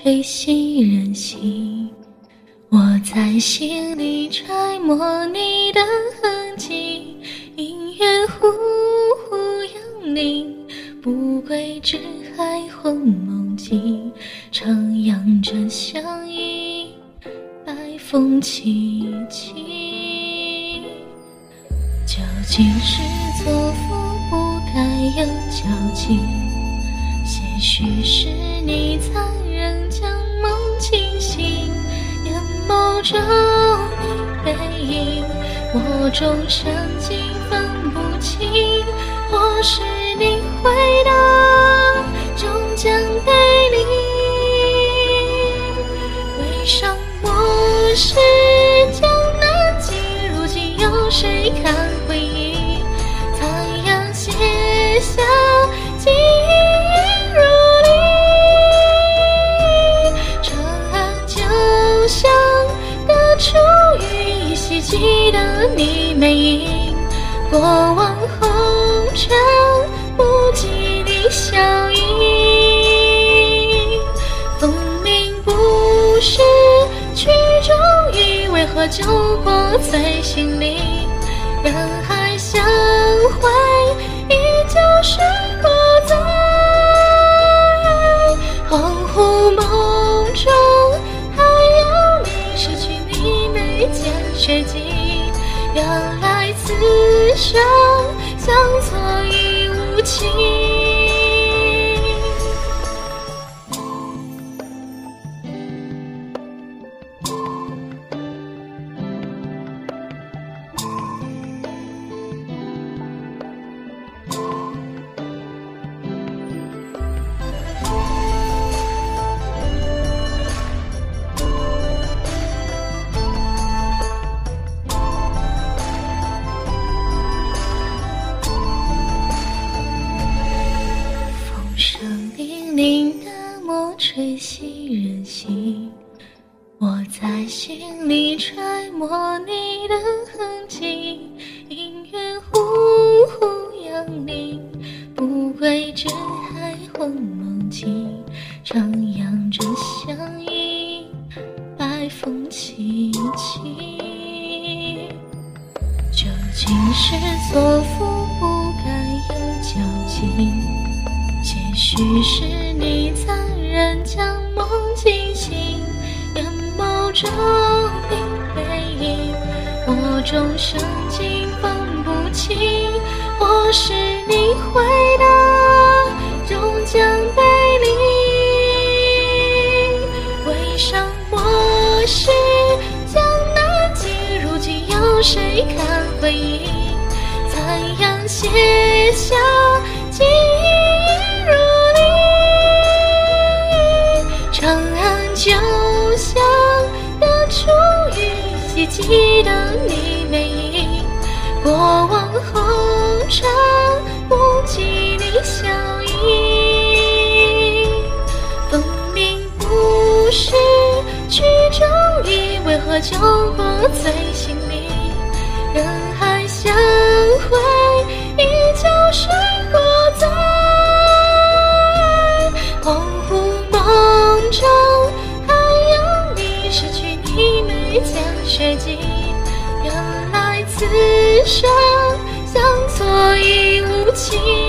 吹熄人心。我在心里揣摩你的痕迹，姻缘忽忽扬铃，不归只还魂梦境，徜徉着相依，白风凄凄。究竟是错付不该有交集，些许是影，我终生竟分不清，或是你回答终将背离。回首往事记得你背影，过往红尘不及你笑意。风鸣不是曲中意，为何就过在心里？人海相将雪尽，原来此生相错我在心里揣摩你的痕迹。隐约忽忽扬你，不归只还魂梦境，徜徉着相依，白风凄凄。究竟是错付不该有交集？也许是你残忍将，中你背影，我终生竟分不清。或是你回答终将背离，回首往事江南景，如今有谁看回忆？残阳斜下过往红尘，不及你笑意。分明不是曲终意，为何酒过醉心里？人海相会，依旧是过在恍惚梦中。还有你，失去你眉间血迹生相错已无情。